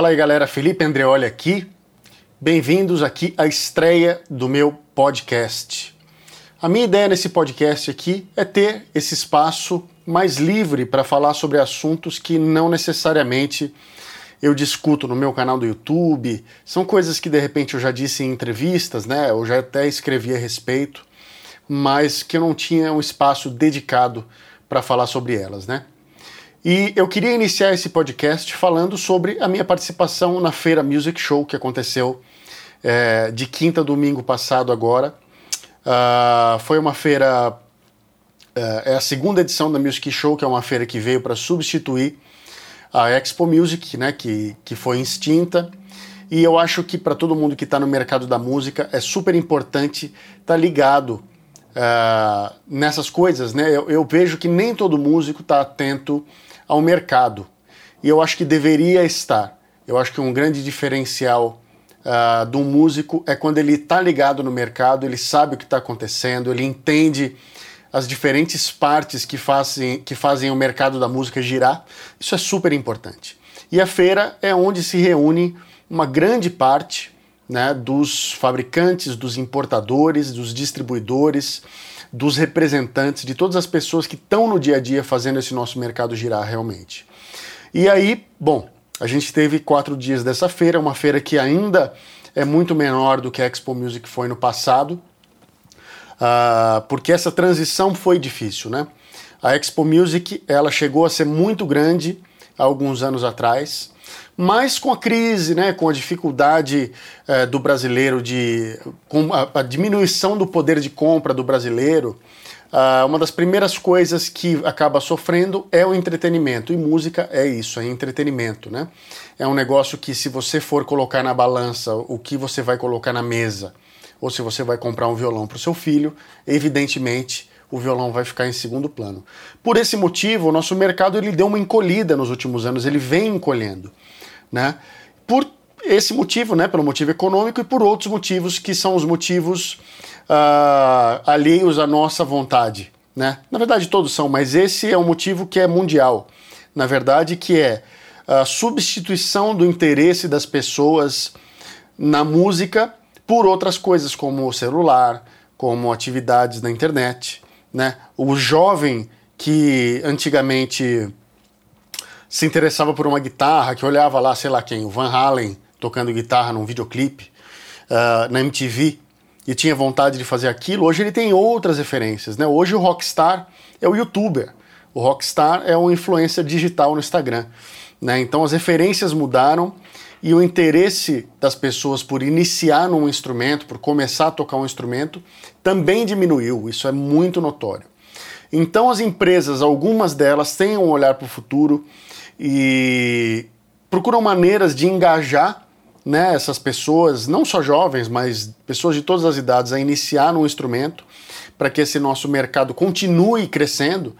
Fala aí galera, Felipe Andreoli aqui. Bem-vindos aqui à estreia do meu podcast. A minha ideia nesse podcast aqui é ter esse espaço mais livre para falar sobre assuntos que não necessariamente eu discuto no meu canal do YouTube. São coisas que de repente eu já disse em entrevistas, né? Eu já até escrevi a respeito, mas que eu não tinha um espaço dedicado para falar sobre elas, né? E eu queria iniciar esse podcast falando sobre a minha participação na Feira Music Show que aconteceu é, de quinta a domingo passado agora. Uh, foi uma feira, uh, é a segunda edição da Music Show, que é uma feira que veio para substituir a Expo Music, né, que, que foi extinta. E eu acho que para todo mundo que está no mercado da música é super importante estar tá ligado uh, nessas coisas. Né? Eu, eu, vejo que nem todo músico está atento ao mercado. E eu acho que deveria estar. Eu acho que um grande diferencial uh, de um músico é quando ele está ligado no mercado, ele sabe o que está acontecendo, ele entende as diferentes partes que fazem, que fazem o mercado da música girar. Isso é super importante. E a feira é onde se reúne uma grande parte né, dos fabricantes, dos importadores, dos distribuidores, dos representantes, de todas as pessoas que estão no dia a dia fazendo esse nosso mercado girar realmente. E aí, bom, a gente teve quatro dias dessa feira, uma feira que ainda é muito menor do que a Expo Music foi no passado, uh, porque essa transição foi difícil, né? A Expo Music ela chegou a ser muito grande há alguns anos atrás, mas com a crise, né, com a dificuldade uh, do brasileiro de, com a, a, diminuição do poder de compra do brasileiro, uh, uma das primeiras coisas que acaba sofrendo é o entretenimento e música é isso, é entretenimento, né? É um negócio que se você for colocar na balança o que você vai colocar na mesa ou se você vai comprar um violão para o seu filho, evidentemente o violão vai ficar em segundo plano. Por esse motivo, o nosso mercado ele deu uma encolhida nos últimos anos, ele vem encolhendo, né? Por esse motivo, né, pelo motivo econômico e por outros motivos que são os motivos uh, alheios à nossa vontade, né? Na verdade todos são, mas esse é um motivo que é mundial, na verdade que é a substituição do interesse das pessoas na música por outras coisas como o celular, como atividades na internet, né? O jovem que antigamente se interessava por uma guitarra, que olhava lá, sei lá quem, o Van Halen tocando guitarra num videoclipe uh, na MTV e tinha vontade de fazer aquilo, hoje ele tem outras referências, né? Hoje o rockstar é o youtuber, o rockstar é o influencer digital no Instagram, né? Então as referências mudaram e o interesse das pessoas por iniciar num instrumento, por começar a tocar um instrumento, também diminuiu. Isso é muito notório. Então, as empresas, algumas delas, têm um olhar para o futuro e procuram maneiras de engajar né, essas pessoas, não só jovens, mas pessoas de todas as idades, a iniciar num instrumento para que esse nosso mercado continue crescendo,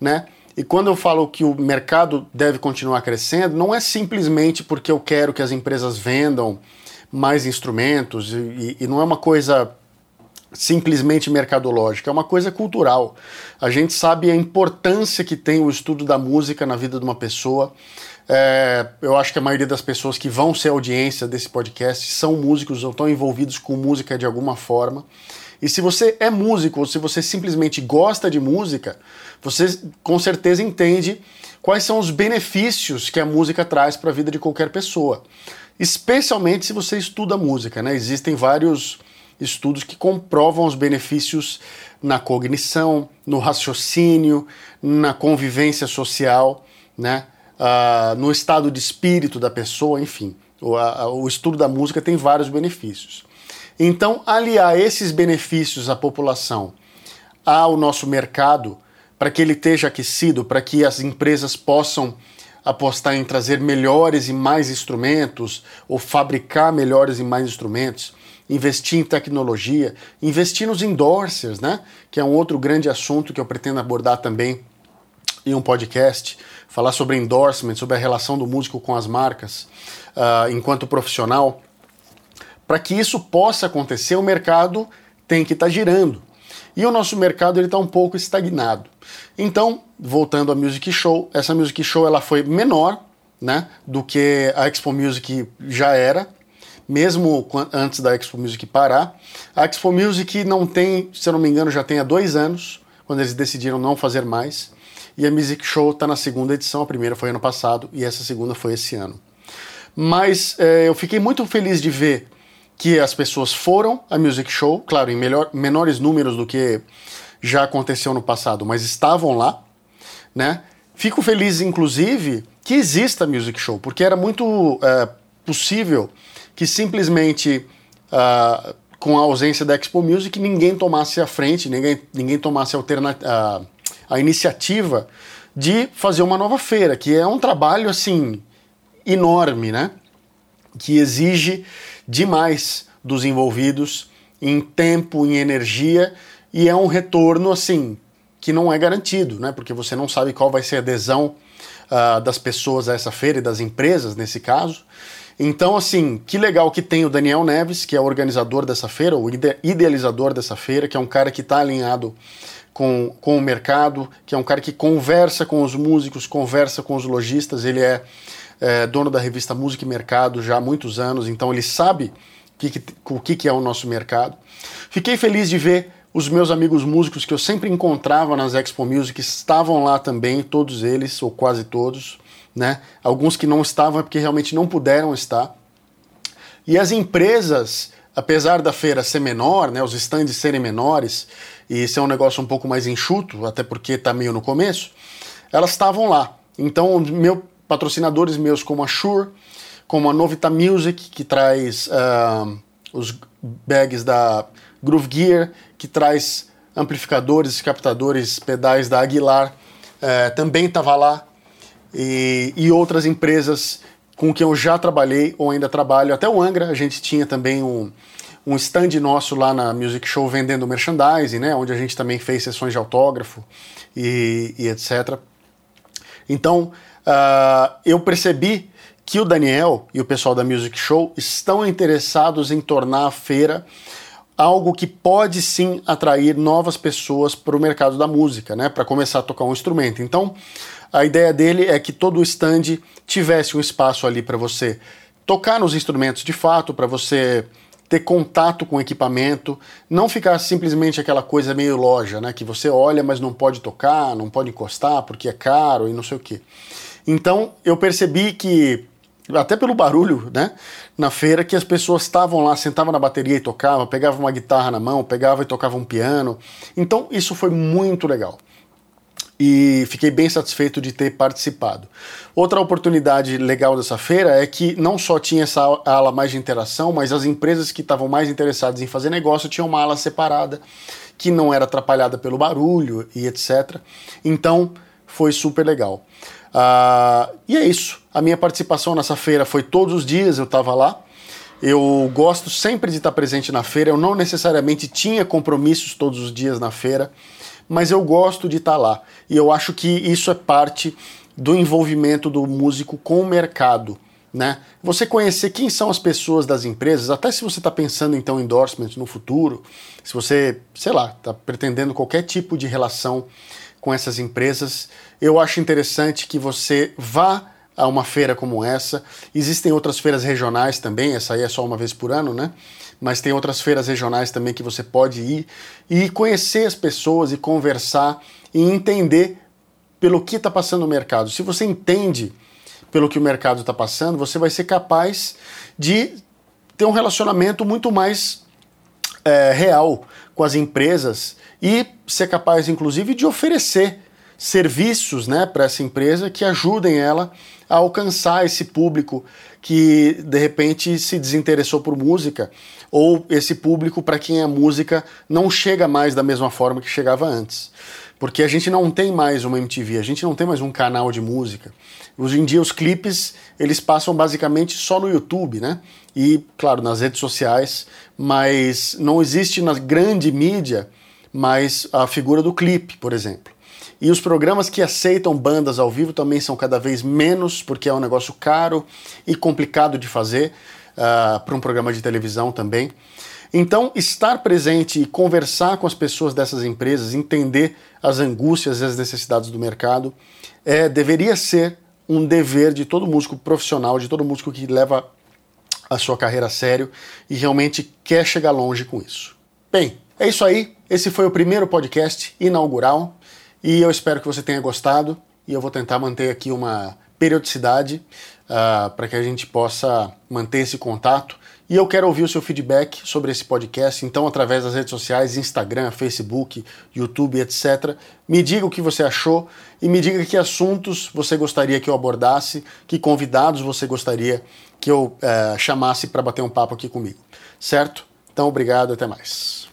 né? E quando eu falo que o mercado deve continuar crescendo, não é simplesmente porque eu quero que as empresas vendam mais instrumentos e, e não é uma coisa simplesmente mercadológica, é uma coisa cultural. A gente sabe a importância que tem o estudo da música na vida de uma pessoa. É, eu acho que a maioria das pessoas que vão ser audiência desse podcast são músicos ou estão envolvidos com música de alguma forma. E se você é músico ou se você simplesmente gosta de música, você com certeza entende quais são os benefícios que a música traz para a vida de qualquer pessoa. Especialmente se você estuda música, né? Existem vários estudos que comprovam os benefícios na cognição, no raciocínio, na convivência social, né? Uh, no estado de espírito da pessoa, enfim. O, a, o estudo da música tem vários benefícios. Então, aliar esses benefícios à população ao nosso mercado, para que ele esteja aquecido, para que as empresas possam apostar em trazer melhores e mais instrumentos, ou fabricar melhores e mais instrumentos, investir em tecnologia, investir nos endorsers, né? Que é um outro grande assunto que eu pretendo abordar também em um podcast, falar sobre endorsement, sobre a relação do músico com as marcas uh, enquanto profissional. Para que isso possa acontecer, o mercado tem que estar tá girando. E o nosso mercado está um pouco estagnado. Então, voltando à Music Show, essa Music Show ela foi menor né, do que a Expo Music já era, mesmo antes da Expo Music parar. A Expo Music não tem, se eu não me engano, já tem há dois anos, quando eles decidiram não fazer mais. E a Music Show está na segunda edição, a primeira foi ano passado e essa segunda foi esse ano. Mas é, eu fiquei muito feliz de ver que as pessoas foram à Music Show, claro, em melhor, menores números do que já aconteceu no passado, mas estavam lá, né? Fico feliz, inclusive, que exista Music Show, porque era muito é, possível que simplesmente uh, com a ausência da Expo Music ninguém tomasse a frente, ninguém, ninguém tomasse a, a iniciativa de fazer uma nova feira, que é um trabalho assim enorme, né? Que exige demais dos envolvidos em tempo, em energia e é um retorno assim que não é garantido, né? Porque você não sabe qual vai ser a adesão uh, das pessoas a essa feira e das empresas nesse caso. Então, assim, que legal que tem o Daniel Neves, que é o organizador dessa feira, o idealizador dessa feira, que é um cara que está alinhado com, com o mercado, que é um cara que conversa com os músicos, conversa com os lojistas. Ele é, é dono da revista Música e Mercado já há muitos anos, então ele sabe que, que, o que, que é o nosso mercado. Fiquei feliz de ver os meus amigos músicos que eu sempre encontrava nas Expo Music estavam lá também, todos eles, ou quase todos, né? Alguns que não estavam é porque realmente não puderam estar. E as empresas, apesar da feira ser menor, né, os stands serem menores, e ser um negócio um pouco mais enxuto, até porque está meio no começo, elas estavam lá. Então, meu, patrocinadores meus como a Shure, como a Novita Music, que traz uh, os bags da Groove Gear, que traz amplificadores, captadores, pedais da Aguilar, é, também estava lá. E, e, outras empresas com quem eu já trabalhei ou ainda trabalho. Até o Angra, a gente tinha também um, um stand nosso lá na Music Show vendendo merchandising, né, onde a gente também fez sessões de autógrafo e, e etc. Então, uh, eu percebi que o Daniel e o pessoal da Music Show estão interessados em tornar a feira algo que pode sim atrair novas pessoas para o mercado da música, né, para começar a tocar um instrumento. Então, a ideia dele é que todo o stand tivesse um espaço ali para você tocar nos instrumentos de fato, para você ter contato com o equipamento, não ficar simplesmente aquela coisa meio loja, né, que você olha, mas não pode tocar, não pode encostar porque é caro e não sei o que. Então, eu percebi que até pelo barulho, né? Na feira que as pessoas estavam lá, sentavam na bateria e tocavam, pegavam uma guitarra na mão, pegavam e tocavam um piano. Então isso foi muito legal. E fiquei bem satisfeito de ter participado. Outra oportunidade legal dessa feira é que não só tinha essa ala mais de interação, mas as empresas que estavam mais interessadas em fazer negócio tinham uma ala separada, que não era atrapalhada pelo barulho e etc. Então foi super legal. Uh, e é isso. A minha participação nessa feira foi todos os dias, eu estava lá. Eu gosto sempre de estar presente na feira. Eu não necessariamente tinha compromissos todos os dias na feira, mas eu gosto de estar lá. E eu acho que isso é parte do envolvimento do músico com o mercado. Né? Você conhecer quem são as pessoas das empresas, até se você está pensando então em endorsement no futuro, se você, sei lá, está pretendendo qualquer tipo de relação com essas empresas. Eu acho interessante que você vá a uma feira como essa. Existem outras feiras regionais também, essa aí é só uma vez por ano, né? Mas tem outras feiras regionais também que você pode ir e conhecer as pessoas e conversar e entender pelo que está passando no mercado. Se você entende pelo que o mercado está passando, você vai ser capaz de ter um relacionamento muito mais é, real com as empresas e ser capaz, inclusive, de oferecer serviços né, para essa empresa que ajudem ela a alcançar esse público que de repente se desinteressou por música ou esse público para quem a música não chega mais da mesma forma que chegava antes. Porque a gente não tem mais uma MTV, a gente não tem mais um canal de música. Hoje em dia os clipes, eles passam basicamente só no YouTube, né? E, claro, nas redes sociais, mas não existe na grande mídia mais a figura do clipe, por exemplo. E os programas que aceitam bandas ao vivo também são cada vez menos, porque é um negócio caro e complicado de fazer uh, para um programa de televisão também. Então, estar presente e conversar com as pessoas dessas empresas, entender as angústias e as necessidades do mercado, é, deveria ser um dever de todo músico profissional, de todo músico que leva a sua carreira a sério e realmente quer chegar longe com isso. Bem, é isso aí. Esse foi o primeiro podcast inaugural e eu espero que você tenha gostado e eu vou tentar manter aqui uma periodicidade uh, para que a gente possa manter esse contato. E eu quero ouvir o seu feedback sobre esse podcast, então, através das redes sociais, Instagram, Facebook, YouTube, etc. Me diga o que você achou e me diga que assuntos você gostaria que eu abordasse, que convidados você gostaria que eu uh, chamasse para bater um papo aqui comigo. Certo? Então, obrigado, até mais.